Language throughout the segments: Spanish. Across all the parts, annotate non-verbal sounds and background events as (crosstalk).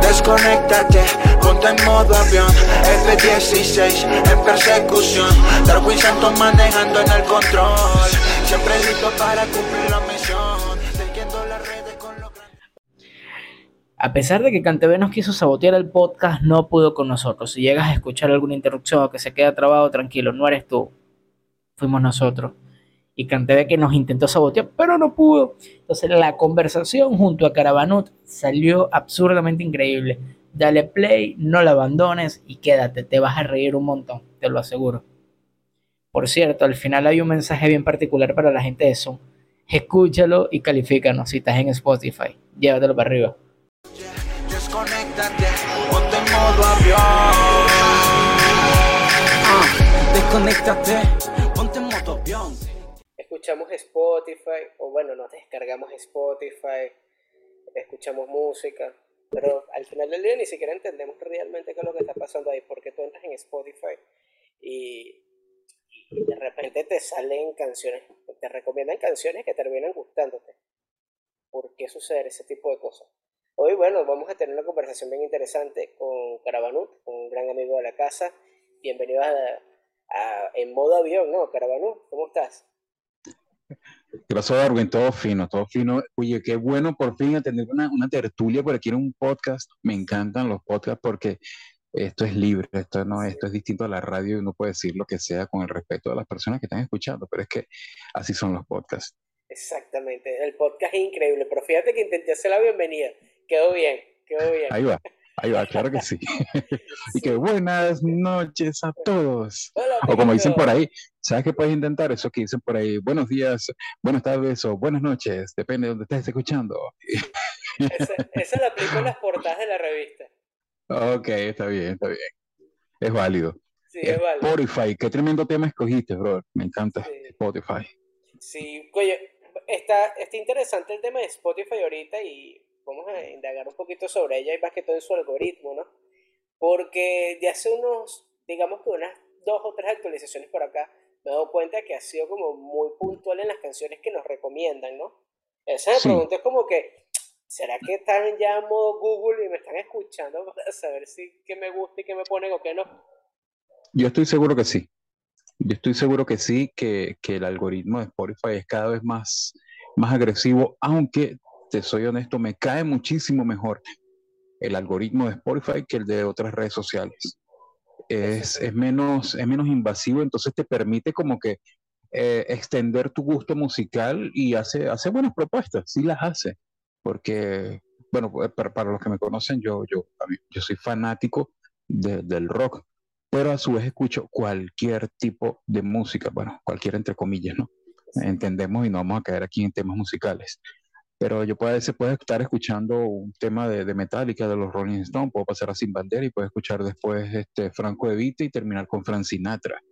Desconéctate, ponte en modo avión F-16 en persecución Darwin Santos manejando en el control Siempre listo para cumplir la misión las redes con los a pesar de que Cantebe nos quiso sabotear el podcast, no pudo con nosotros. Si llegas a escuchar alguna interrupción o que se queda trabado, tranquilo, no eres tú. Fuimos nosotros. Y Cantebe que nos intentó sabotear, pero no pudo. Entonces la conversación junto a Caravanut salió absurdamente increíble. Dale play, no la abandones y quédate, te vas a reír un montón, te lo aseguro. Por cierto, al final hay un mensaje bien particular para la gente de Zoom. Escúchalo y califícanos si estás en Spotify. Llévatelo para arriba. Desconéctate, ponte en modo avión. desconéctate, Escuchamos Spotify, o bueno, nos descargamos Spotify, escuchamos música, pero al final del día ni siquiera entendemos realmente qué es lo que está pasando ahí, porque tú entras en Spotify y, de repente te salen canciones, te recomiendan canciones que terminan gustándote. ¿Por qué sucede ese tipo de cosas? Hoy, bueno, vamos a tener una conversación bien interesante con Caravanut, un gran amigo de la casa. Bienvenido a, En Modo Avión, ¿no? Caravanut, ¿cómo estás? Gracias, Darwin, todo fino, todo fino. Oye, qué bueno por fin tener una, una tertulia por aquí en un podcast. Me encantan los podcasts porque esto es libre, esto no, esto es distinto a la radio y uno puede decir lo que sea con el respeto de las personas que están escuchando, pero es que así son los podcasts. Exactamente, el podcast es increíble, pero fíjate que intenté hacer la bienvenida Quedó bien, quedó bien. Ahí va, ahí va, claro que sí. (laughs) y que buenas noches a todos. o como dicen por ahí, ¿sabes qué puedes intentar? Eso que dicen por ahí, buenos días, buenas tardes o buenas noches, depende de donde estés escuchando. esa, esa la aplico en las portadas de la revista. Ok, está bien, está bien. Es válido. Sí, es válido. Spotify, qué tremendo tema escogiste, bro. Me encanta Spotify. Sí, oye, está, está interesante el tema de Spotify ahorita y vamos a indagar un poquito sobre ella y más que todo en su algoritmo, ¿no? Porque de hace unos, digamos que unas dos o tres actualizaciones por acá, me he dado cuenta que ha sido como muy puntual en las canciones que nos recomiendan, ¿no? Esa me pregunta es como que, ¿será que están ya en modo Google y me están escuchando (laughs) para saber si qué me gusta y qué me ponen o qué no? Yo estoy seguro que sí. Yo estoy seguro que sí, que, que el algoritmo de Spotify es cada vez más, más agresivo, aunque te soy honesto, me cae muchísimo mejor el algoritmo de Spotify que el de otras redes sociales. Es, menos, es menos invasivo, entonces te permite como que eh, extender tu gusto musical y hace, hace buenas propuestas, sí las hace, porque, bueno, pues, para, los que me conocen, yo, yo, yo soy fanático del rock, pero a su vez escucho cualquier tipo de música, bueno, cualquier entre comillas, ¿no? Entendemos y no vamos a caer aquí en temas musicales pero yo puedo, se puede estar escuchando un tema de, de Metallica, de los Rolling Stones, puedo pasar a Sin Bandera y puedo escuchar después este Franco Evita y terminar con Frank Sinatra.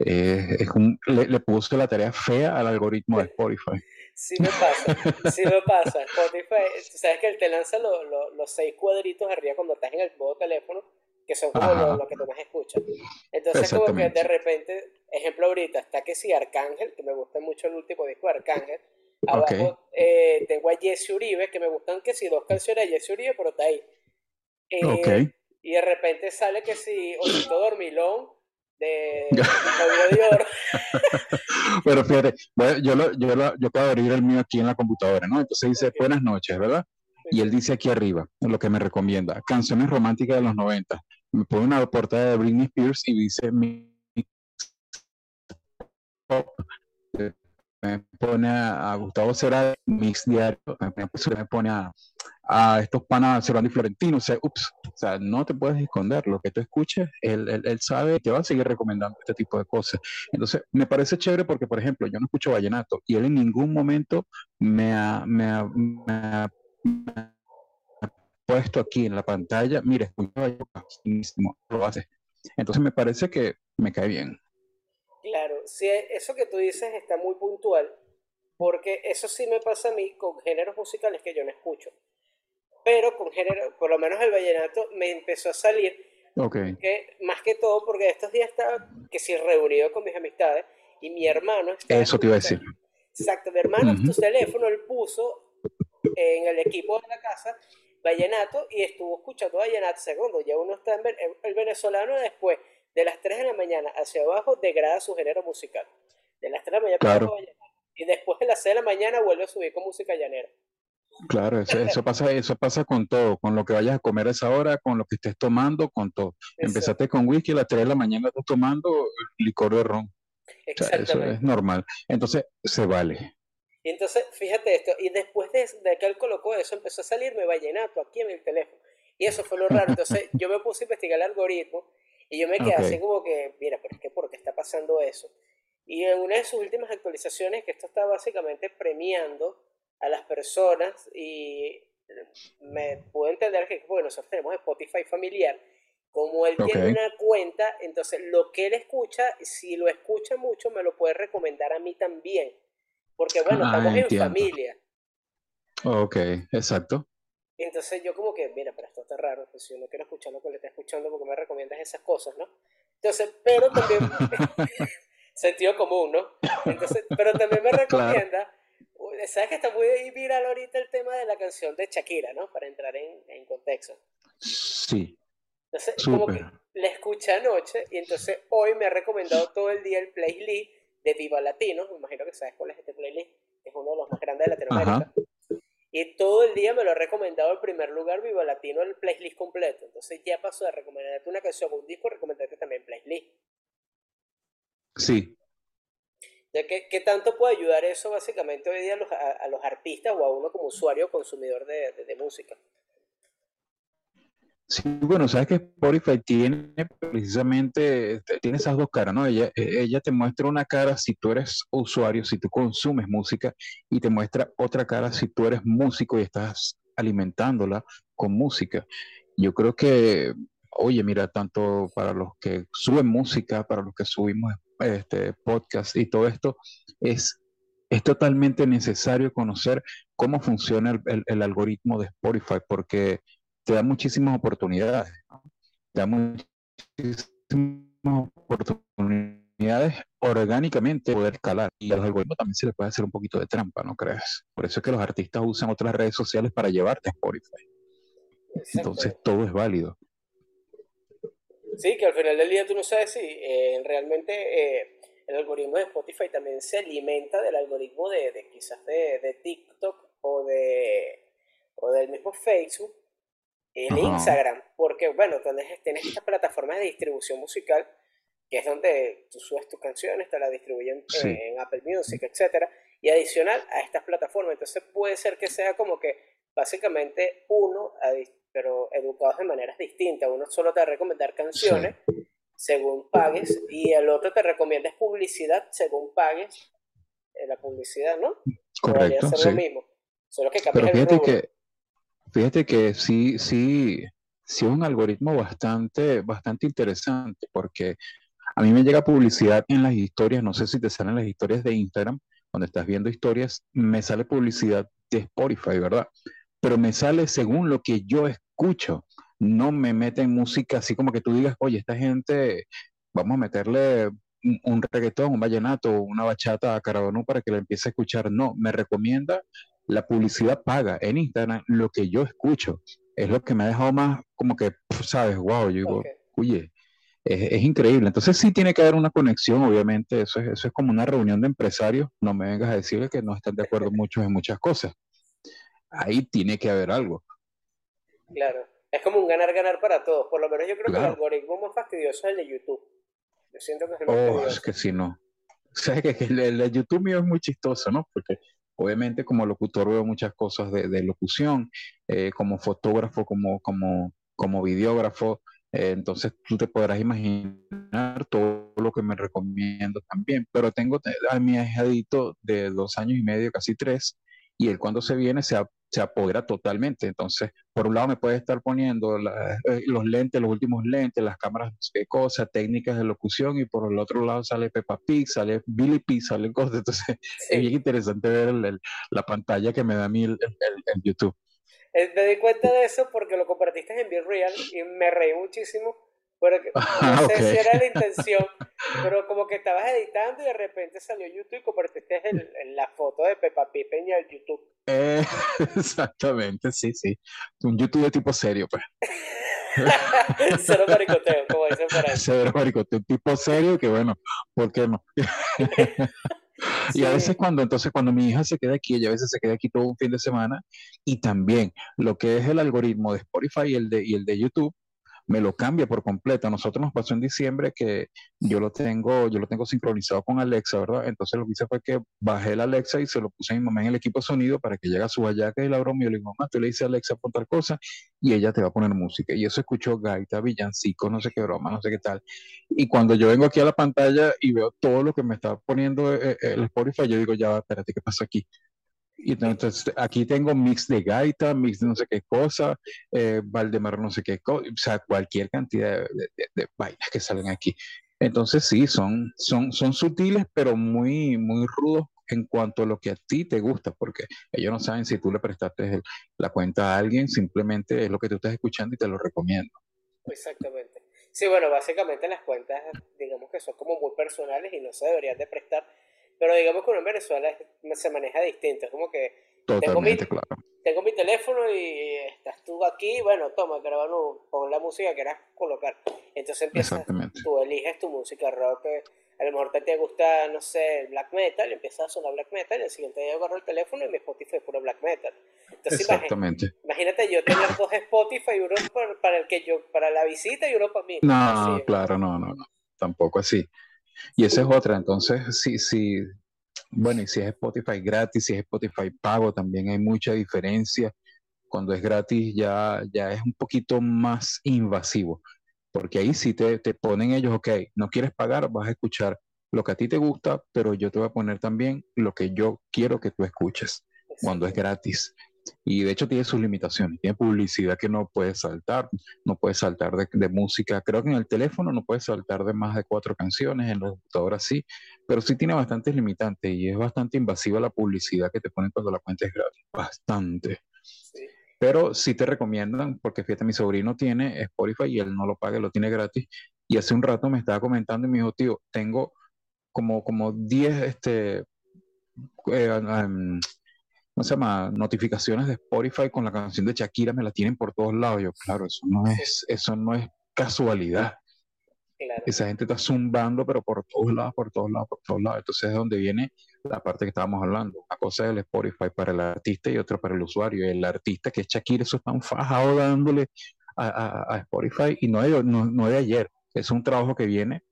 Eh, es un, le, le, puse la tarea fea al algoritmo de Spotify. Sí me pasa, sí me pasa. Spotify, sabes que él te lanza los seis cuadritos arriba cuando estás en el modo teléfono, que son como lo, que tú más escuchas. Entonces como que de repente, ejemplo ahorita, está que sí Arcángel, que me gusta mucho el último disco de Arcángel, Abajo eh, tengo a Jesse Uribe, que me gustan que si dos canciones de Jesse Uribe, pero está ahí. Eh, y de repente sale que si Osito Dormilón de de Oro. (laughs) pero fíjate, yo, lo, yo, lo, yo puedo abrir el mío aquí en la computadora, ¿no? Entonces dice buenas noches, ¿verdad? Y él dice aquí arriba, lo que me recomienda, canciones románticas de los 90. Me pone una portada de Britney Spears y dice mi me pone a, Gustavo Cera, Mix Diario, me, pone a, estos panas y Florentino, o sea, ups, o sea, no te puedes esconder, lo que tú escuches, él, él, él sabe que va a seguir recomendando este tipo de cosas. Entonces, me parece chévere porque, por ejemplo, yo no escucho vallenato y él en ningún momento me ha, me ha, me ha, puesto aquí en la pantalla, mire, escucha lo hace. Entonces, me parece que me cae bien. Sí, eso que tú dices está muy puntual, porque eso sí me pasa a mí con géneros musicales que yo no escucho. Pero con género, por lo menos el vallenato me empezó a salir. Okay. Que, más que todo porque estos días estaba que sí reunido con mis amistades y mi hermano Eso te iba a decir. Exacto, mi hermano su teléfono él puso en el equipo de la casa vallenato y estuvo escuchando vallenato. Segundo, ya uno está en el venezolano después de las 3 de la mañana hacia abajo degrada su género musical. De las 3 de la mañana claro. Y después de las 6 de la mañana vuelve a subir con música llanera. Claro, eso, pasa, eso pasa con todo, con lo que vayas a comer a esa hora, con lo que estés tomando, con todo. Empezaste con whisky, a las 3 de la mañana estás tomando licor de ron. eso es normal. Entonces, se vale. Y entonces, fíjate esto, y después de, de, que él colocó eso, empezó a salirme vallenato aquí en el teléfono. Y eso fue lo raro. Entonces, yo me puse a investigar el algoritmo y yo me quedé así como que, mira, pero es que ¿por qué está pasando eso? Y en una de sus últimas actualizaciones, que esto está básicamente premiando a las personas y me puedo entender que, bueno, nosotros tenemos Spotify familiar, como él tiene una cuenta, entonces lo que él escucha, si lo escucha mucho, me lo puede recomendar a mí también. Porque bueno, ah, estamos en familia. Ok, exacto. Entonces yo como que, mira, pero esto está raro, pues si uno quiere escuchar lo que le está escuchando, porque me recomiendas esas cosas, ¿no? Entonces, pero también, (laughs) (laughs) sentido común, ¿no? Entonces, pero también me (laughs) recomienda, sabes que está muy viral ahorita el tema de la canción de Shakira, ¿no? Para entrar en, en contexto. Sí. Entonces, como que la escuché anoche y entonces hoy me ha recomendado todo el día el playlist de Viva Latino, me imagino que sabes cuál es este playlist, es uno de los más grandes de Latinoamérica. Y todo el día me lo ha recomendado en primer lugar Viva Latino el playlist completo. Entonces ya pasó de recomendarte una canción o un disco a recomendarte también playlist. Sí. Ya que, ¿Qué tanto puede ayudar eso básicamente hoy día a los, a, los artistas o a uno como usuario o consumidor de, de música? Sí, bueno, sabes que Spotify tiene precisamente, tiene esas dos caras, ¿no? Ella, e, ella te muestra una cara si tú eres usuario, si tú consumes música, y te muestra otra cara si tú eres músico y estás alimentándola con música. Yo creo que, oye, mira, tanto para los que suben música, para los que subimos este podcast y todo esto, es, es totalmente necesario conocer cómo funciona el, el algoritmo de Spotify, porque te da muchísimas oportunidades. Te da muchísimas oportunidades orgánicamente poder escalar. Y a los algoritmos también se les puede hacer un poquito de trampa, ¿no crees? Por eso es que los artistas usan otras redes sociales para llevarte a Spotify. Entonces todo es válido. Sí, que al final del día tú no sabes si eh, realmente eh, el algoritmo de Spotify también se alimenta del algoritmo de, de quizás de, de, TikTok o, de, o del mismo Facebook el Instagram, porque bueno, tienes, tienes estas plataformas de distribución musical, que es donde tú subes tus canciones, te las distribuyen en Apple Music, etcétera, y adicional a estas plataformas. Entonces puede ser que sea como que básicamente uno, pero educados de maneras distintas. Uno solo te va a recomendar canciones según pagues y el otro te recomienda publicidad según pagues eh, la publicidad, ¿no? Correcto. Ser lo mismo. Solo que pero fíjate que Fíjate que sí, sí, sí es un algoritmo bastante, bastante interesante porque a mí me llega publicidad en las historias, no sé si te salen las historias de Instagram, cuando estás viendo historias, me sale publicidad de Spotify, ¿verdad? Pero me sale según lo que yo escucho, no me mete en música así como que tú digas, oye, esta gente, vamos a meterle un, reggaetón, un vallenato, una bachata a Carabanú para que la empiece a escuchar. No, me recomienda la publicidad paga en Instagram, lo que yo escucho es lo que me ha dejado más como que, sabes, wow, yo digo, oye, es, increíble. Entonces sí tiene que haber una conexión, obviamente, eso es, eso es como una reunión de empresarios, no me vengas a decirle que no están de acuerdo (laughs) muchos en muchas cosas. Ahí tiene que haber algo. Claro, es como un ganar-ganar para todos, por lo menos yo creo que el algoritmo más fastidioso es el de YouTube. Yo siento que es el más oh, es que si no. (laughs) O sea, que el, el, de YouTube mío es muy chistoso, ¿no? Porque Obviamente como locutor veo muchas cosas de, locución, eh, como fotógrafo, como, como, como videógrafo, eh, entonces tú te podrás imaginar todo lo que me recomiendo también, pero tengo a mi ahijadito de dos años y medio, casi tres, y él cuando se viene se, se apodera totalmente. Entonces, por un lado me puede estar poniendo eh, los lentes, los últimos lentes, las cámaras, qué cosas, técnicas de locución, y por el otro lado sale Peppa Pig, sale Billy Pig, sale (laughs) cosas. Entonces, es bien interesante ver la pantalla que me da a mí el, YouTube. Eh, me di cuenta de eso porque lo compartiste en Be Real y me reí muchísimo Pero (laughs) no sé si era la intención, (laughs) pero como que estabas editando y de repente salió YouTube y convertiste en, la foto de Peppa Pig en el YouTube. Eh, (laughs) exactamente, sí, sí. Un YouTube de tipo serio, pues. Cero maricoteo, como dicen por ahí. Cero maricoteo, tipo serio que bueno, ¿por qué no? Y a veces cuando, entonces cuando mi hija se queda aquí, ella a veces se queda aquí todo un fin de semana, y también lo que es el algoritmo de Spotify y el de, y el de YouTube, me lo cambia por completo. A nosotros nos pasó en diciembre que yo lo tengo, yo lo tengo sincronizado con Alexa, ¿verdad? Entonces lo que hice fue que bajé el Alexa y se lo puse a mi mamá en el equipo de sonido para que llegue a su vallaca y la broma. Y yo le digo, mamá, tú le dices a Alexa por tal cosa y ella te va a poner música. Y eso escuchó gaita, villancico, no sé qué broma, no sé qué tal. Y cuando yo vengo aquí a la pantalla y veo todo lo que me está poniendo eh, eh, el Spotify, yo digo, ya, espérate, ¿qué pasa aquí? Y entonces aquí tengo mix de gaita, mix de no sé qué cosa, eh, Valdemar no sé qué cosa, o sea, cualquier cantidad de, de, vainas que salen aquí. Entonces sí, son, son, son sutiles, pero muy, muy rudos en cuanto a lo que a ti te gusta, porque ellos no saben si tú le prestaste la cuenta a alguien, simplemente es lo que tú estás escuchando y te lo recomiendo. Exactamente. Sí, bueno, básicamente las cuentas, digamos que son como muy personales y no se deberían de prestar pero digamos que uno en Venezuela se maneja distinto. Es como que tengo mi, tengo mi teléfono y estás tú aquí, bueno, toma, grabando, pon la música que quieras colocar. Entonces empiezas, tú eliges tu música rock, a lo mejor te, gusta, no sé, black metal, empieza a sonar black metal, y el siguiente día agarro el teléfono y mi Spotify es puro black metal. Entonces, Exactamente. Imagínate, yo tener dos Spotify, uno para, el que yo, para la visita y uno para mí. No, claro, no, no, no, tampoco así. Y esa es otra, entonces, sí, sí, bueno, y si es Spotify gratis, si es Spotify pago, también hay mucha diferencia. Cuando es gratis ya, ya es un poquito más invasivo, porque ahí sí te, te ponen ellos, ok, no quieres pagar, vas a escuchar lo que a ti te gusta, pero yo te voy a poner también lo que yo quiero que tú escuches cuando es gratis. Y de hecho tiene sus limitaciones, tiene publicidad que no puedes saltar, no puedes saltar de, música, creo que en el teléfono no puedes saltar de más de cuatro canciones, en los computadores sí, pero sí tiene bastantes limitantes y es bastante invasiva la publicidad que te ponen cuando la cuenta es gratis, bastante. Pero sí te recomiendan, porque fíjate, mi sobrino tiene Spotify y él no lo paga, lo tiene gratis. Y hace un rato me estaba comentando y me dijo, tío, tengo como, como 10 este, eh, ¿cómo se llama? Notificaciones de Spotify con la canción de Shakira me la tienen por todos lados. Yo, claro, eso no es, eso no es casualidad. Esa gente está zumbando, pero por todos lados, por todos lados, por todos lados. Entonces es donde viene la parte que estábamos hablando. Una cosa es el Spotify para el artista y otra para el usuario. El artista que es Shakira, eso está un fajado dándole a, Spotify y no de, no, no de ayer. Es un trabajo que viene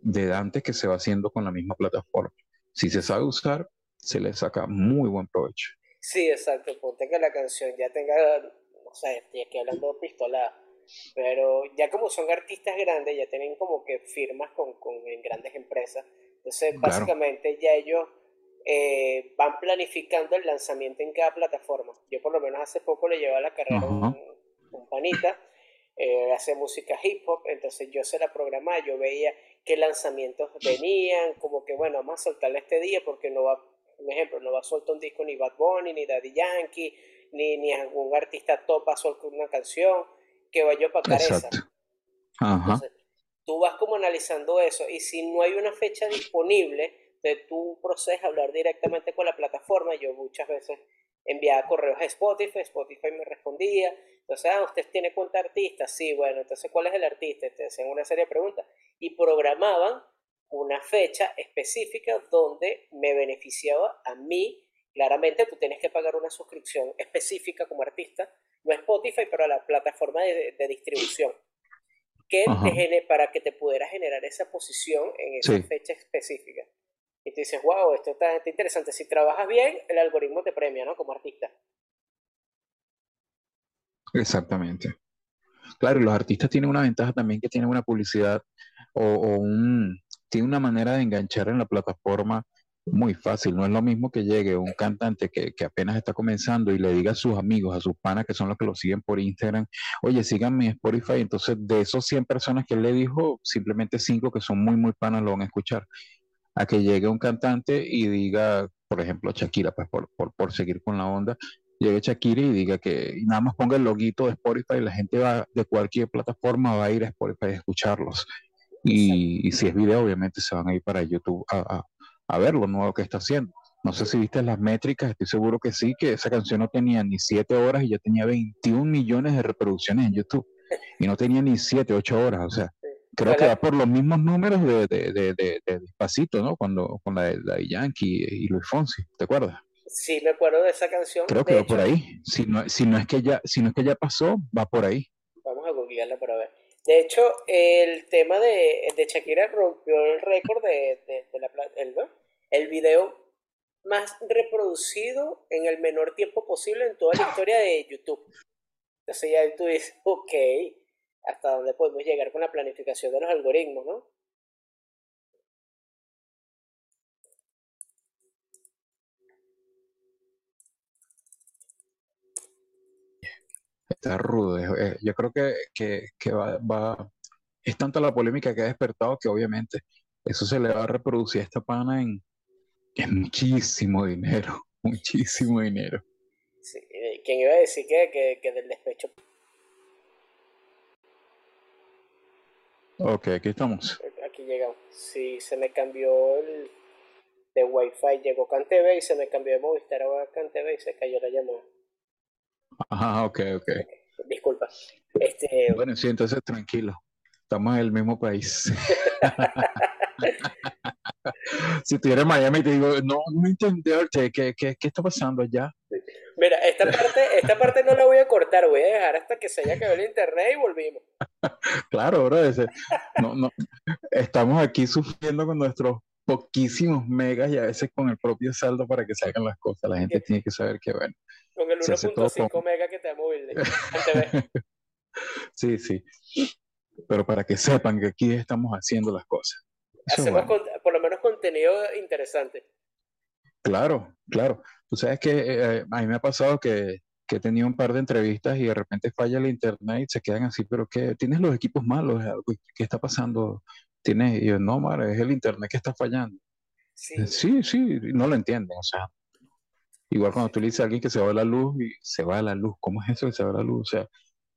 de antes que se va haciendo con la misma plataforma. Si se sabe usar, se le saca muy buen provecho. Sí, exacto. Ponte que la canción ya tenga, no sé, estoy aquí hablando de pistola, pero ya como son artistas grandes, ya tienen como que firmas con, con grandes empresas. Entonces, básicamente ya ellos eh, van planificando el lanzamiento en cada plataforma. Yo por lo menos hace poco le llevé a la carrera un, un, panita, eh, hace música hip hop, entonces yo se la programaba, yo veía qué lanzamientos venían, como que bueno, vamos a soltarle este día porque no va un ejemplo, no va a soltar un disco ni Bad Bunny, ni Daddy Yankee, ni, ni algún artista top va a soltar una canción que vaya para cabeza. Ajá. tú vas como analizando eso y si no hay una fecha disponible de tu proceso hablar directamente con la plataforma, yo muchas veces enviaba correos a Spotify, Spotify me respondía, entonces, ah, usted tiene cuenta artista, sí, bueno, entonces, ¿cuál es el artista? Te hacían una serie de preguntas y programaban una fecha específica donde me beneficiaba a mí. Claramente tú tienes que pagar una suscripción específica como artista, no Spotify, pero a la plataforma de, distribución, que para que te pudiera generar esa posición en esa fecha específica. Y tú dices, wow, esto está, está, interesante. Si trabajas bien, el algoritmo te premia, ¿no? Como artista. Exactamente. Claro, los artistas tienen una ventaja también que tienen una publicidad o, un, tiene una manera de enganchar en la plataforma muy fácil. No es lo mismo que llegue un cantante que, que, apenas está comenzando y le diga a sus amigos, a sus panas que son los que lo siguen por Instagram, oye, síganme en Spotify. Entonces, de esos 100 personas que él le dijo, simplemente 5 que son muy, muy panas lo van a escuchar. A que llegue un cantante y diga, por ejemplo, Shakira, pues por, por, seguir con la onda, llegue Shakira y diga que y nada más ponga el loguito de Spotify la gente va de cualquier plataforma va a ir a Spotify a escucharlos. Y, y si es video, obviamente se van a ir para YouTube a, a, a ver lo nuevo que está haciendo. No sé si viste las métricas, estoy seguro que sí, que esa canción no tenía ni 7 horas y ya tenía 21 millones de reproducciones en YouTube. Y no tenía ni 7, 8 horas, o sea, creo que va por los mismos números de, de, de, de, de Despacito, ¿no? Cuando, con la de, la Yankee y Luis Fonsi, ¿te acuerdas? Sí, me acuerdo de esa canción. Creo que va por ahí. Si no, si no es que ya, si no es que ya pasó, va por ahí. Vamos a googlearla para ver. De hecho, el tema de, de Shakira rompió el récord de, de, la el, el video más reproducido en el menor tiempo posible en toda la historia de YouTube. Entonces ya tú dices, ok, ¿hasta dónde podemos llegar con la planificación de los algoritmos, no? Está rudo. es- es- yo creo que, que, que va, va, es tanta la polémica que ha despertado que obviamente eso se le va a reproducir a esta pana en, en muchísimo dinero, (laughs) muchísimo dinero. Sí, ¿quién iba a decir que, que, que del despecho? Ok, aquí estamos. Aquí llegamos. Sí, se me cambió el de Wi-Fi, llegó CanTV y se me cambió de Movistar a CanTV y se cayó la llamada. Ajá, ok, ok. Disculpa. Este, Bueno, sí, entonces tranquilo. Estamos en el mismo país. (laughs) Si estuviera en Miami, te digo, no, no entenderte, ¿qué, qué, qué está pasando allá? mira, esta parte, esta parte no la voy a cortar, voy a dejar hasta que se haya acabado el internet y volvimos. (laughs) Claro, bro, ese- no, no, estamos aquí sufriendo con nuestros poquísimos megas y a veces con el propio saldo para que salgan las cosas. La gente tiene que saber que, bueno, Con el Se hace todo 1.5 con- mega que te da móvil (laughs) sí, sí. Pero para que sepan que aquí estamos haciendo las cosas. Eso Hacemos bueno. por lo menos contenido interesante. Claro, claro. Tú sabes que eh, a mí me ha pasado que, que he tenido un par de entrevistas y de repente falla el internet y se quedan así, pero ¿qué? ¿Tienes los equipos malos? ¿Qué está pasando? ¿Tienes? Y yo, no, madre, es el internet que está fallando. Sí, Sí, sí, no lo entienden, o sea, igual cuando tú le dices a alguien que se va la luz y se va la luz, ¿cómo es eso que se va la luz? O sea,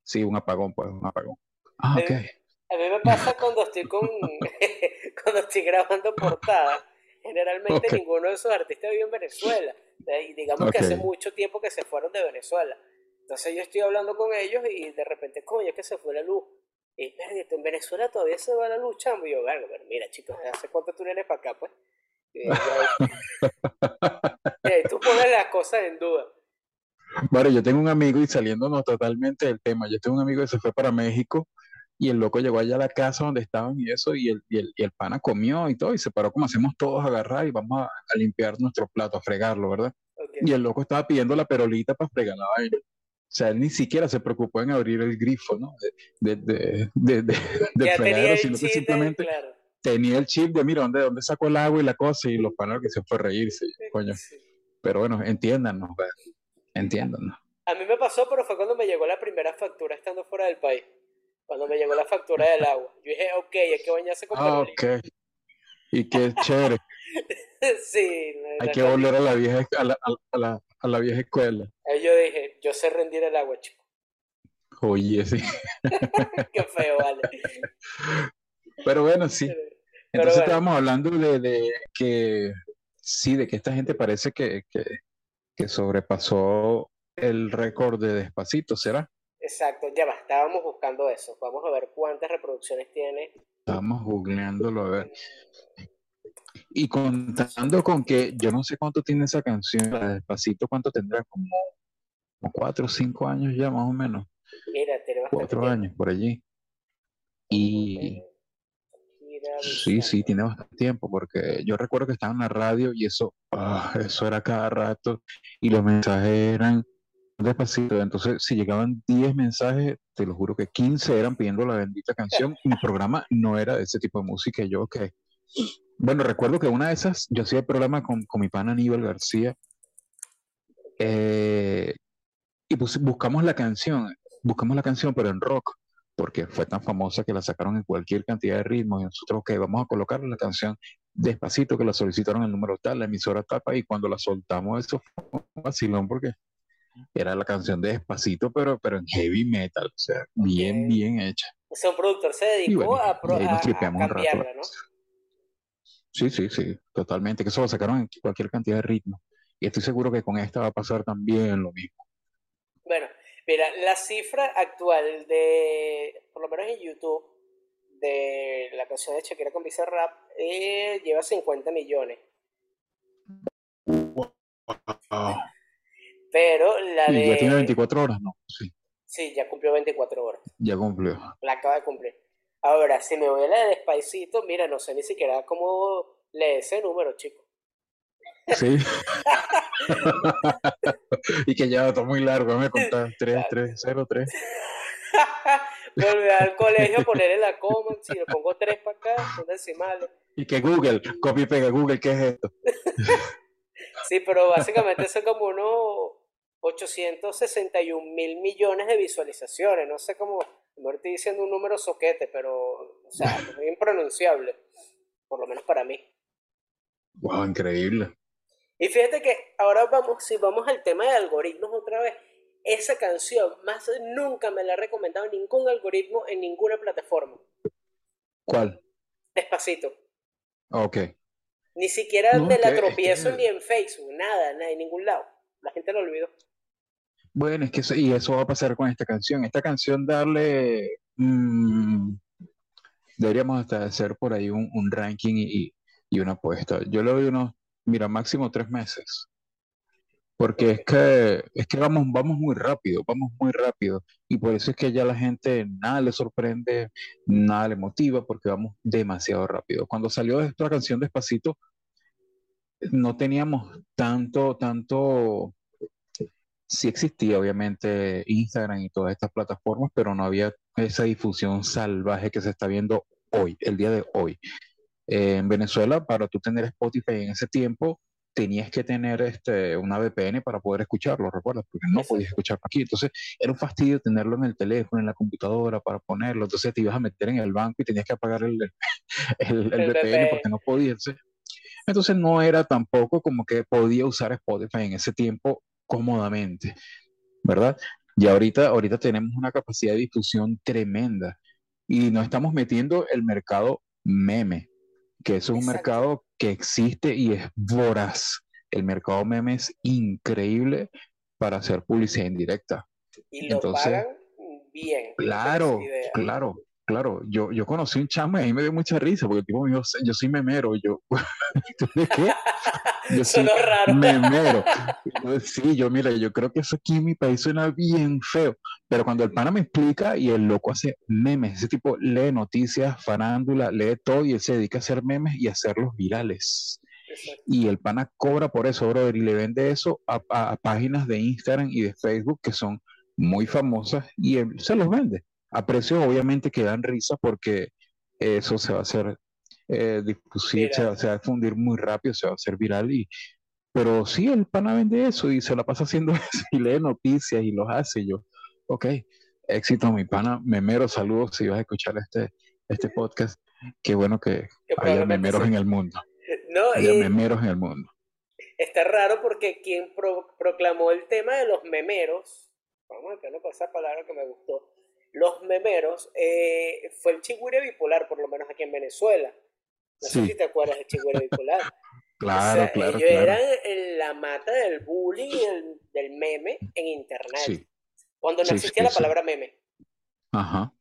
sí, un apagón, pues, un apagón. Ah, ok. Eh, A mí me pasa cuando estoy con (laughs) cuando estoy grabando portada. Generalmente Ok. ninguno de esos artistas vive en Venezuela. Y digamos que hace Ok. mucho tiempo que se fueron de Venezuela. Entonces yo estoy hablando con ellos y de repente, coño, es que se fue la luz. Y "Verga, en Venezuela todavía se va la luz, chamo. Y yo, "Verga, pero mira, chicos, ¿hace cuánto tú no eres para acá, pues? Y, y ahí tú pones las cosas en duda. Bueno, yo tengo un amigo y saliéndonos totalmente del tema, yo tengo un amigo que se fue para México y el loco llegó allá a la casa donde estaban y eso y el, y el, y el pana comió y todo y se paró como hacemos todos a agarrar y vamos a, a limpiar nuestro plato, a fregarlo, ¿verdad? Y el loco estaba pidiendo la perolita para fregar la vaina. O sea, él ni siquiera se preocupó en abrir el grifo, ¿no? De, de, de, de, de- fregadero, sino que simplemente claro. tenía el chip de, mira, ¿dónde, dónde sacó el agua y la cosa? Y los panas que se fue a reírse, coño. Sí. Pero bueno, entiéndanos, entiéndanos. A mí me pasó, pero fue cuando me llegó la primera factura estando fuera del país. Cuando me llegó la factura del agua. Yo dije, ok, hay que bañarse con Ah, perolita. ok. Y qué chévere. (laughs) sí, Hay que volver a la vieja, a la, a la, a la vieja escuela. Ahí yo dije, yo sé rendir el agua, chico. Oye, sí. (laughs) Qué feo, vale. Pero bueno, sí. Entonces bueno. estábamos hablando de, de que sí, de que esta gente parece que, que, que sobrepasó el récord de Despacito, ¿será? Exacto, ya va, estábamos buscando eso. Vamos a ver cuántas reproducciones tiene. Estábamos googleándolo a ver. Y contando con que yo no sé cuánto tiene esa canción, la Despacito, cuánto tendrá, como, como cuatro o cinco años ya más o menos, Mira, bastante cuatro tiempo. años por allí. Y Mira, sí, sí, tiene bastante tiempo, porque yo recuerdo que estaba en la radio y eso, ah, eso era cada rato, y los mensajes eran despacito. Entonces, si llegaban 10 mensajes, te lo juro que 15 eran pidiendo la bendita canción, mi programa no era de ese tipo de música. Yo, ok. Bueno, recuerdo que una de esas, yo hacía el programa con, con mi pana Aníbal García, eh, y pues buscamos la canción, buscamos la canción, pero en rock, porque fue tan famosa que la sacaron en cualquier cantidad de ritmos, y nosotros, ok, vamos a colocar la canción despacito, que la solicitaron el número tal, la emisora tapa, y cuando la soltamos, eso fue un vacilón, porque era la canción de Despacito, pero, pero en heavy metal, o sea, bien, bien hecha. O sea, un productor se dedicó a, pro, a, a cambiarla, ¿no? Sí, sí, sí, totalmente. Que eso lo sacaron en cualquier cantidad de ritmo. Y estoy seguro que con esta va a pasar también lo mismo. Bueno, mira, la cifra actual de, por lo menos en YouTube, de la canción de Shakira con Bizarrap, eh, lleva 50 millones. Pero la de... ¿Ya tiene 24 horas? No, sí. Sí, ya cumplió 24 horas. Ya cumplió. La acaba de cumplir. Ahora, si me voy a la de Despacito, mira, no sé ni siquiera cómo lee ese número, chico. Sí. (laughs) y que ya todo muy largo, me contás 3, 3, 0, 3. Volver al colegio, ponerle la coma, si le pongo 3 para acá, son decimales. Y que Google, copia y pega Google, ¿qué es esto? (laughs) sí, pero básicamente son como unos 861 mil millones de visualizaciones, no sé cómo, no estoy diciendo un número soquete, pero, o sea, (laughs) muy impronunciable, por lo menos para mí. Wow, increíble. Y fíjate que ahora vamos, si vamos al tema de algoritmos otra vez, esa canción más nunca me la ha recomendado ningún algoritmo en ninguna plataforma. ¿Cuál? Despacito. Ok. Ni siquiera de la tropiezo ni en Facebook, nada, nada, en ningún lado. La gente lo olvidó. Bueno, es que eso, y eso va a pasar con esta canción. Esta canción darle, mmm, deberíamos hasta hacer por ahí un, ranking y, y, una apuesta. Yo le doy unos, mira, máximo tres meses. Porque es que, es que vamos, vamos muy rápido, vamos muy rápido. Y por eso es que ya la gente nada le sorprende, nada le motiva, porque vamos demasiado rápido. Cuando salió esta canción Despacito, no teníamos tanto, tanto, sí existía obviamente Instagram y todas estas plataformas, pero no había esa difusión salvaje que se está viendo hoy, el día de hoy. en Venezuela, para tú tener Spotify en ese tiempo, tenías que tener este, una VPN para poder escucharlo, ¿recuerdas? Porque no podías escucharlo aquí. Entonces, era un fastidio tenerlo en el teléfono, en la computadora para ponerlo. Entonces, te ibas a meter en el banco y tenías que apagar el, el, el, VPN porque no podías. Entonces, no era tampoco como que podía usar Spotify en ese tiempo cómodamente, ¿verdad? Y ahorita, ahorita tenemos una capacidad de difusión tremenda y nos estamos metiendo el mercado meme, que es un mercado que existe y es voraz. El mercado meme es increíble para hacer publicidad indirecta. Y lo Entonces, pagan bien. Claro, claro, claro. Yo, yo conocí un chamo y ahí me dio mucha risa porque el tipo me dijo, yo soy memero. (laughs) Yo, ¿de qué? Yo (laughs) soy raro. memero. Sí, yo mira, yo creo que eso aquí en mi país suena bien feo, pero cuando el pana me explica y el loco hace memes, ese tipo lee noticias, farándula, lee todo y él se dedica a hacer memes y a hacerlos virales. Y el pana cobra por eso, brother, y le vende eso a, a, páginas de Instagram y de Facebook que son muy famosas y él se los vende a precios obviamente que dan risa porque eso se va a hacer eh, se, se, va a difundir muy rápido, se va a hacer viral y pero sí, el pana vende eso y se la pasa haciendo (laughs) eso y lee noticias y los hace yo. Ok, éxito mi pana, memero, saludos si vas a escuchar este, este podcast. Qué bueno que, haya memeros en el mundo. (laughs) No, haya memeros en el mundo. Está raro porque quien pro, proclamó el tema de los memeros, vamos a quedarnos con esa palabra que me gustó, los memeros, eh, fue el chigüire bipolar, por lo menos aquí en Venezuela. No sí. sé si te acuerdas del chigüire bipolar. (laughs) claro, o sea, claro. Ellos claro. eran en la mata del bullying y el, del meme en internet. Sí. Cuando no Sí, existía la palabra meme. Ajá,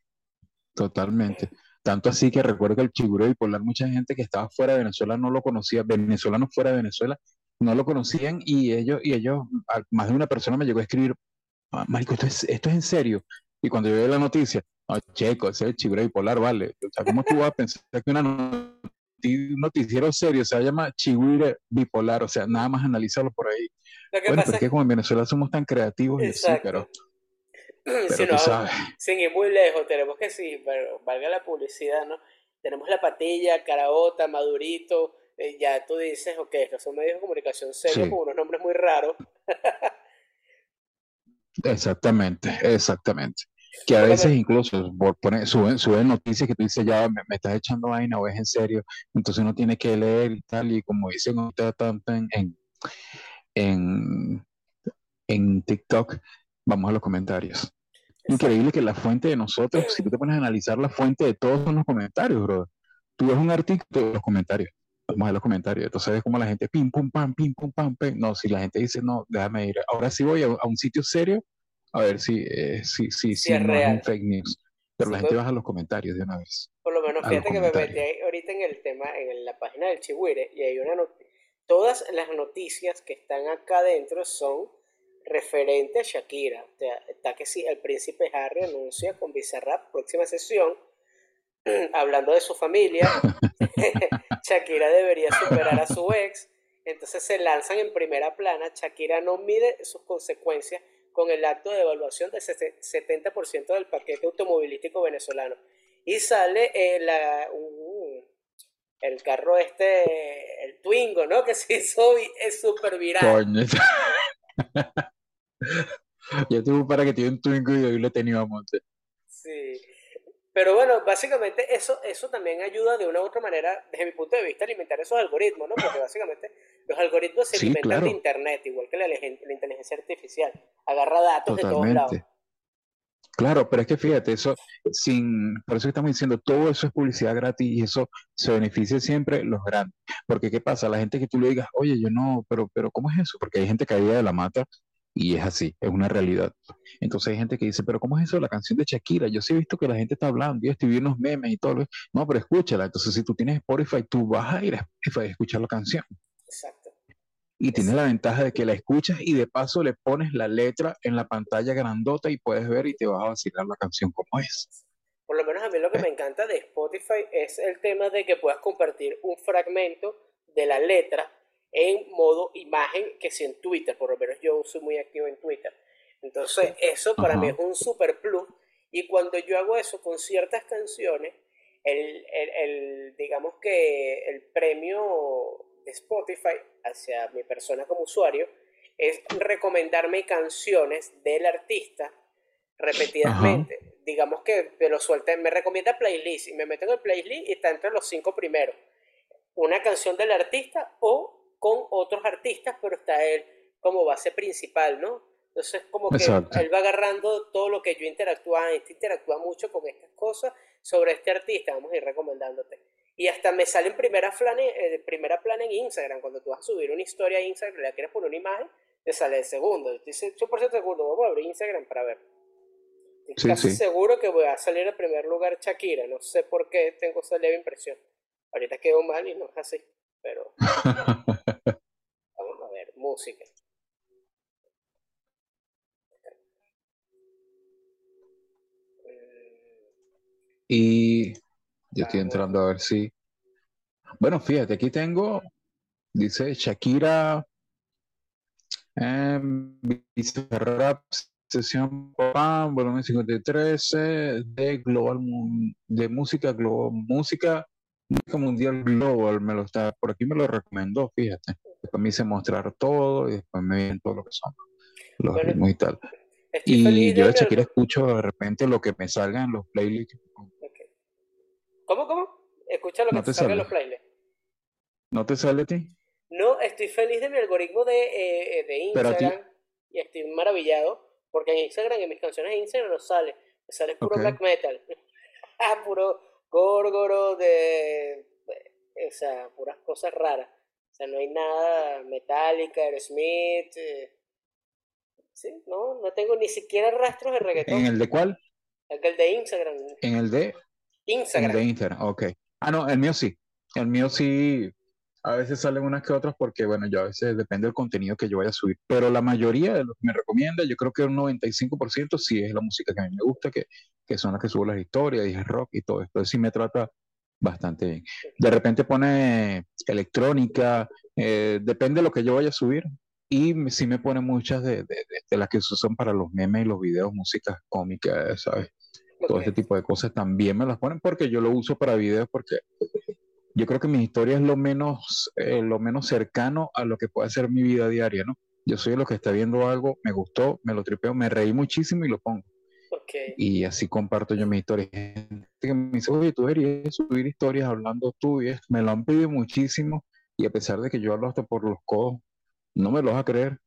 totalmente. Tanto así que recuerdo que el chigüire bipolar, mucha gente que estaba fuera de Venezuela no lo conocía, venezolanos fuera de Venezuela no lo conocían y ellos, y ellos, más de una persona me llegó a escribir, "Ah, Marico, esto es, esto es en serio. Y cuando yo vi la noticia, no, checo, ese chigüire bipolar, vale. O sea, ¿cómo tú vas a pensar que una noti- un noticiero serio se llama chigüire bipolar? O sea, nada más analizarlo por ahí. Lo que Bueno, pasa pero es que como en Venezuela somos tan creativos y así, Exacto. (clears throat) pero, si pero no, sabes. sin ir muy lejos, tenemos que sí, pero valga la publicidad, ¿no? Tenemos la patilla, Caraota, Madurito, eh, ya tú dices, ok, estos son medios de comunicación serios Sí. con unos nombres muy raros. (laughs) Exactamente, exactamente. Que a veces incluso por poner, suben, suben noticias que tú dices, ya me, me estás echando vaina o es en serio. Entonces uno tiene que leer y tal, y como dicen ahorita tanto en, en, en, en TikTok, vamos a los comentarios. Increíble que la fuente de nosotros, si tú te pones a analizar la fuente de todos son los comentarios, bro. Tú ves un artículo de los comentarios. Vamos a los comentarios. Entonces ves como la gente pim, pum, pam, pim, pum, pam, pim. No, si la gente dice, no, déjame ir. Ahora sí voy a, un sitio serio a ver si, eh, si, si, si, es no real. es un fake news. Pero la Sí, gente pues. baja los comentarios de una vez. Por lo menos fíjate que me metí ahorita en el tema, en la página del Chihuire, y hay una not- todas las noticias que están acá adentro son referentes a Shakira. O sea, está que sí, el príncipe Harry anuncia con Bizarrap próxima sesión, (clears throat) hablando de su familia, (laughs) (laughs) Shakira debería superar a su ex, entonces se lanzan en primera plana, Shakira no mide sus consecuencias con el acto de evaluación del sese- 70% del paquete automovilístico venezolano. Y sale eh, la, un- el carro este, el Twingo, ¿no? Que se hizo es súper viral. Coño. (laughs) Yo tuve para que tiene un Twingo y hoy lo teníamos. Sí. Pero bueno, básicamente eso, eso también ayuda de una u otra manera, desde mi punto de vista, a alimentar esos algoritmos, ¿no? Porque básicamente los algoritmos se Sí, alimentan claro. de Internet, igual que la, la inteligencia artificial. Agarra datos de todos lados. Totalmente. Claro, pero es que fíjate, eso sin, por eso estamos diciendo, todo eso es publicidad gratis y eso se beneficia siempre los grandes. Porque ¿qué pasa? La gente que tú le digas, oye, yo no, pero, pero ¿cómo es eso? Porque hay gente caída de la mata y es así, es una realidad. Entonces hay gente que dice, pero ¿cómo es eso? La canción de Shakira, yo sí he visto que la gente está hablando, yo estoy viendo unos memes y todo. lo- No, pero escúchala. Entonces si tú tienes Spotify, tú vas a ir a Spotify a escuchar la canción. Exacto. Y tienes la ventaja de que la escuchas y de paso le pones la letra en la pantalla grandota y puedes ver y te vas a vacilar la canción como es. Por lo menos a mí lo que me encanta de Spotify es el tema de que puedas compartir un fragmento de la letra en modo imagen que si en Twitter, por lo menos yo soy muy activo en Twitter. Entonces eso para Ajá. mí es un super plus y cuando yo hago eso con ciertas canciones, el, el- el- digamos que el premio de Spotify hacia mi persona como usuario es recomendarme canciones del artista repetidamente. Digamos que me lo suelta, me recomienda playlist y me meto en el playlist y está entre los cinco primeros. Una canción del artista o con otros artistas, pero está él como base principal, ¿no? Entonces como que Exacto. él va agarrando todo lo que yo interactúa, este interactúa mucho con estas cosas sobre este artista, vamos a ir recomendándote. Y hasta me sale en primera plana, eh, primera plana en Instagram, cuando tú vas a subir una historia a Instagram, le quieres poner una imagen, te sale el segundo. Estoy 100% seguro, vamos a abrir Instagram para ver. Estoy Sí, casi sí. seguro que voy a salir en primer lugar Shakira, no sé por qué tengo esa leve impresión. Ahorita quedó mal y no es así, pero vamos a ver, música. Y yo estoy Vamos. entrando a ver si... Bueno, fíjate, aquí tengo, dice Shakira, eh, Bizarrap, sesión PAM, volumen 53, eh, de Global, de música, global, música, música mundial global, me lo está, por aquí me lo recomendó, fíjate. Después me hice mostrar todo y después me vienen todo lo que son los Bueno, ritmos y tal. Y yo de Shakira escucho de repente lo que me salga en los playlists. ¿Cómo, cómo? Escucha lo que No te te salga en los playlists. ¿No te sale a ti? No, estoy feliz de mi algoritmo de, eh, de Instagram y estoy maravillado porque en Instagram, en mis canciones de Instagram no sale, me sale puro black metal, (laughs) ah, puro górgoro de, de- o sea, puras cosas raras, o sea, no hay nada metálica, Aerosmith, eh, sí, no, no tengo ni siquiera rastros de reggaetón, ¿En el de cuál? el de Instagram, En el de, en el Instagram, de Instagram, ok. Ah, no, el mío sí. El mío sí, a veces salen unas que otras porque, bueno, yo a veces depende del contenido que yo vaya a subir, pero la mayoría de los que me recomienda, yo creo que un 95% sí es la música que a mí me gusta, que, que son las que subo las historias y es rock y todo esto. Entonces sí me trata bastante bien. De repente pone electrónica, eh, depende de lo que yo vaya a subir. Y sí me pone muchas de, de- de- de las que se usan para los memes y los videos, músicas cómicas, ¿sabes? todo este tipo de cosas también me las ponen porque yo lo uso para videos porque yo creo que mi historia es lo menos, eh, lo menos cercano a lo que puede ser mi vida diaria, ¿no? Yo soy lo que está viendo algo, me gustó, me lo tripeo, me reí muchísimo y lo pongo. ok. Y así comparto yo mi historia. Hay gente que me dice, oye, tú deberías subir historias hablando tú y esto. Me lo han pedido muchísimo y a pesar de que yo hablo hasta por los codos, no me lo vas a creer.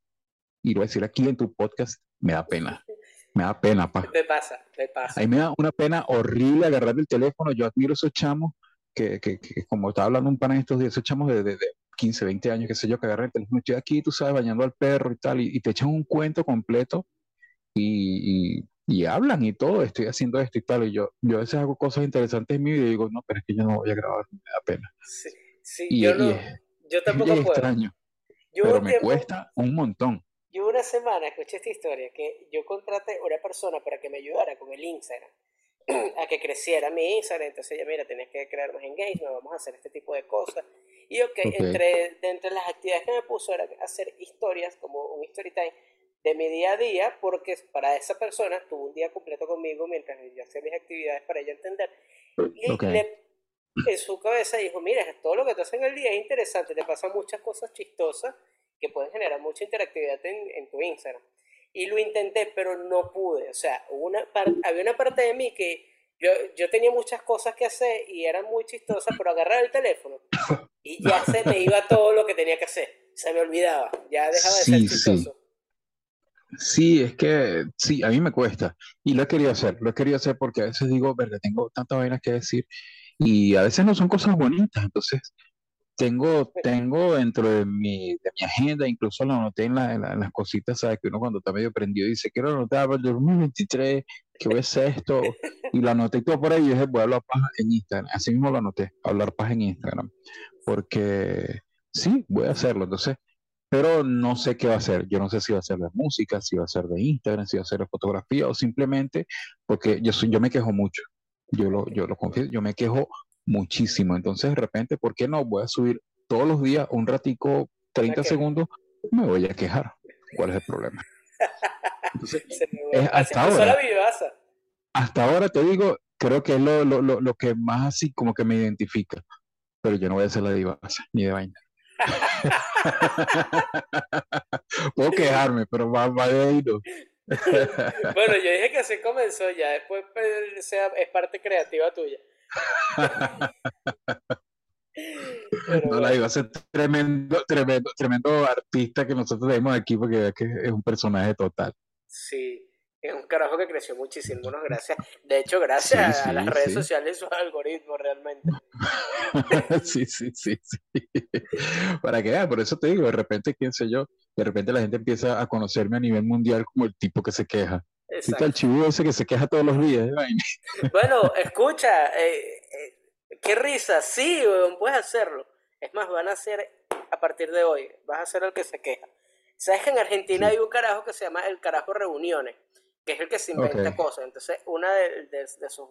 y lo voy a decir aquí en tu podcast, me da pena. Me da pena, pa. Me pasa, me pasa. A mí me da una pena horrible agarrar el teléfono. Yo admiro a esos chamos que, que, que como estaba hablando un pana en estos días, esos chamos de, de, de 15, 20 años, qué sé yo, que agarran el teléfono, estoy aquí, tú sabes, bañando al perro y tal, y, y te echan un cuento completo y, y, y, hablan y todo, estoy haciendo esto y tal, y yo, yo a veces hago cosas interesantes en vida y digo, no, pero es que yo no voy a grabar, me da pena. Sí, sí y, yo, no, yo tampoco es puedo. extraño, Yo pero me tiempo- cuesta un montón. Yo una semana escuché esta historia que yo contraté a una persona para que me ayudara con el Instagram, a que creciera mi Instagram. Entonces ella, mira, tenés que crear más engagement, vamos a hacer este tipo de cosas. Y ok, Ok. entre, de entre las actividades que me puso era hacer historias, como un story time de mi día a día, porque para esa persona tuvo un día completo conmigo mientras yo hacía mis actividades para ella entender. Y Ok. le- en su cabeza dijo, mira, todo lo que tú haces en el día es interesante, te pasan muchas cosas chistosas que pueden generar mucha interactividad en, en tu Instagram. Y lo intenté, pero no pude. O sea, una había una parte de mí que yo, yo tenía muchas cosas que hacer y eran muy chistosas, pero agarraba el teléfono (laughs) y ya se me iba todo lo que tenía que hacer. Se me olvidaba, ya dejaba de ser Sí, sí. chistoso. Sí, es que sí, a mí me cuesta. Y lo he querido hacer, lo he querido hacer porque a veces digo, verga, tengo tantas vainas que decir y a veces no son cosas bonitas. Entonces, tengo, tengo dentro de mi, de mi agenda, incluso lo anoté en, la- en la- en las cositas, ¿sabes? Que uno cuando está medio prendido dice, quiero anotar para el 2023, que voy a hacer esto, (laughs) y lo anoté y todo por ahí, y dije, voy a hablar paja en Instagram. Así mismo lo anoté, hablar paja en Instagram, porque sí, voy a hacerlo. Entonces, pero no sé qué va a hacer. Yo no sé si va a ser de música, si va a ser de Instagram, si va a ser de fotografía o simplemente porque yo soy, yo me quejo mucho. Yo lo, yo lo confieso, yo me quejo muchísimo. Entonces, de repente, ¿por qué no? Voy a subir todos los días un ratico, 30 Ok. segundos, me voy a quejar. ¿Cuál es el problema? Entonces, (laughs) Es hasta ahora. hasta ahora te digo, creo que es lo, lo, lo, lo que más así como que me identifica. Pero yo no voy a hacer la divasa, ni de vaina. (laughs) Puedo quejarme, pero va, va de ahí no. (laughs) Bueno, yo dije que así comenzó, ya después pues, sea, es parte creativa tuya. Pero No, la a ser tremendo, tremendo, tremendo artista que nosotros tenemos aquí porque es que es un personaje total. sí, es un carajo que creció muchísimo, bueno, gracias. De hecho, gracias Sí, a las sí, redes sociales y sus algoritmos realmente. (laughs) Sí, sí, sí, sí. Para que por eso te digo, de repente, quién sé yo, de repente la gente empieza a conocerme a nivel mundial como el tipo que se queja. ¿Qué tal el Exacto. chivo ese que se queja todos los días? vaina? (laughs) Bueno, escucha, eh, eh, qué risa, sí, puedes hacerlo. Es más, van a hacer a partir de hoy, vas a ser el que se queja. ¿Sabes que en Argentina Sí. hay un carajo que se llama el carajo reuniones? Que es el que se inventa cosas. Entonces, una de, de, de sus,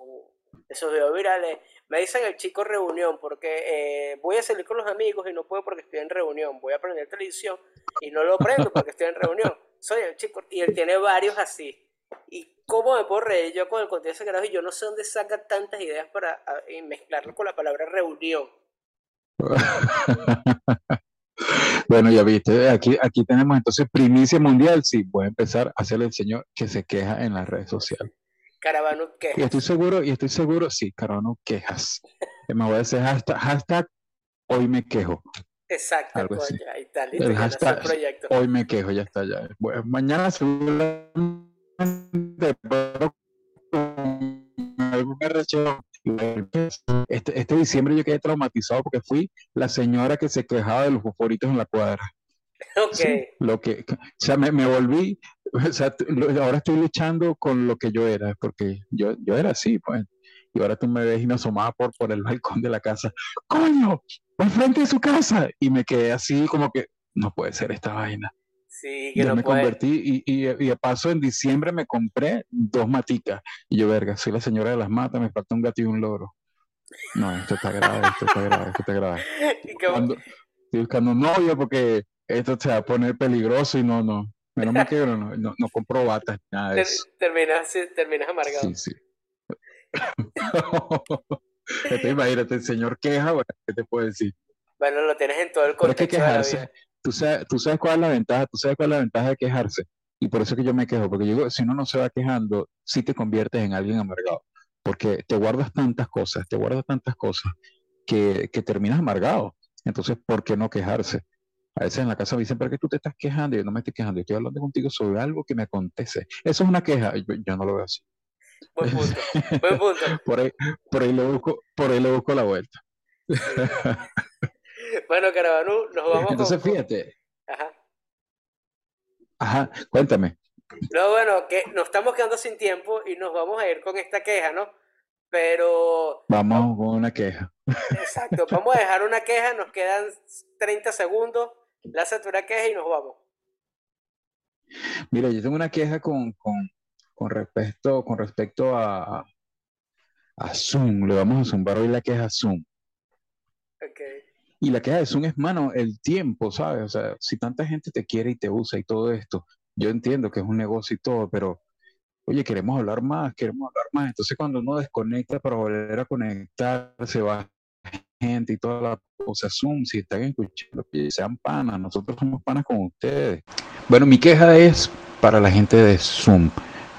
de sus videos virales, me dicen el chico reunión, porque eh, voy a salir con los amigos y no puedo porque estoy en reunión. Voy a prender televisión y no lo prendo porque estoy en reunión. Soy el chico, y él tiene varios así. ¿Y cómo me puedo reír yo con el contenido de ese carajo? Y yo no sé dónde saca tantas ideas para y mezclarlo con la palabra reunión. (laughs) Bueno, ya viste, aquí, aquí tenemos entonces primicia mundial. Sí, voy a empezar a hacerle el señor que se queja en las redes sociales. Caravano Y que estoy seguro, y estoy seguro, sí, Carano, quejas. Me voy a hacer hashtag, hashtag hoy me quejo. Exacto, algo así. El ya el hashtag proyecto. hoy me quejo, ya está, ya. Bueno, mañana seguramente pero con alguna reacción. Este, este diciembre yo quedé traumatizado porque fui la señora que se quejaba de los fosforitos en la cuadra. Ok, Sí, lo que, o sea, me, me volví, o sea, lo- ahora estoy luchando con lo que yo era, porque yo, yo era así, pues. Y ahora tú me ves y me asomaba por, por el balcón de la casa, ¡coño! ¡Al frente de su casa! Y me quedé así como que, no puede ser esta vaina. Sí, que Ya no me puede. convertí y, y, y de paso en diciembre me compré dos maticas. Y yo, verga, soy la señora de las matas, me falta un gato y un loro. No, esto está grave, esto está grave, esto está grave. (laughs) Estoy buscando novio porque esto se va a poner peligroso y no, no. Menos mal que no, no, no, compro batas, nada de eso. terminas, terminas amargado. Sí, sí. Entonces, (laughs) imagínate, el señor queja, ¿qué te puedo decir? Bueno, lo tienes en todo el Pero es que contexto de la quejarse, vida. Tú sabes, tú sabes cuál es la ventaja, tú sabes cuál es la ventaja de quejarse. Y por eso es que yo me quejo, porque yo digo, si uno no se va quejando, sí te conviertes en alguien amargado, porque te guardas tantas cosas, te guardas tantas cosas que, que terminas amargado. Entonces, ¿por qué no quejarse? A veces en la casa me dicen, ¿pero qué tú te estás quejando? Y yo no me estoy quejando, estoy hablando contigo sobre algo que me acontece. Eso es una queja, yo, yo no lo veo así. Buen punto, (laughs) buen punto. por, ahí, por, ahí lo busco, por ahí lo busco la vuelta. (laughs) bueno, Caravanú, nos vamos Entonces, fíjate. Ajá. Ajá, cuéntame. No, bueno, que nos estamos quedando sin tiempo y nos vamos a ir con esta queja, ¿no? Pero... Vamos con una queja. Exacto, vamos a dejar una queja, nos quedan 30 segundos, lázate una queja y nos vamos. Mira, yo tengo una queja con, con, con respecto, con respecto a, a Zoom. Le vamos a zumbar hoy la queja a Zoom. Y la queja de Zoom es, mano, el tiempo, ¿sabes? O sea, si tanta gente te quiere y te usa y todo esto, yo entiendo que es un negocio y todo, pero, oye, queremos hablar más, queremos hablar más. Entonces, cuando uno desconecta para volver a conectar, se va gente y toda la cosa. Zoom, si están escuchando, sean panas, nosotros somos panas con ustedes. Bueno, mi queja es para la gente de Zoom.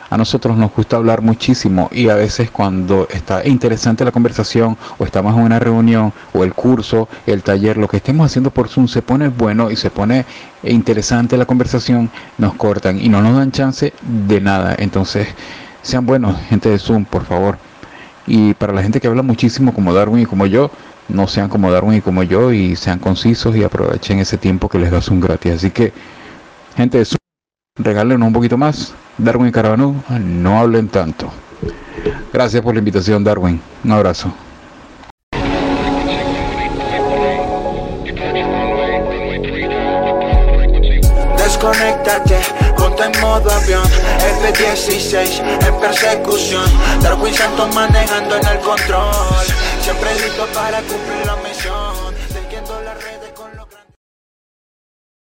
A nosotros nos gusta hablar muchísimo y a veces cuando está interesante la conversación o estamos en una reunión o el curso, el taller, lo que estemos haciendo por Zoom se pone bueno y se pone interesante la conversación, nos cortan y no nos dan chance de nada. Entonces, sean buenos, gente de Zoom, por favor. Y para la gente que habla muchísimo como Darwin y como yo, no sean como Darwin y como yo y sean concisos y aprovechen ese tiempo que les da Zoom gratis. Así que, gente de Zoom, regálenos un poquito más. Darwin y Caravanú, no hablen tanto. Gracias por la invitación, Darwin. Un abrazo. Desconéctate, ponte en modo avión F-16 en persecución Darwin Santos manejando en el control Siempre listo para cumplir la misión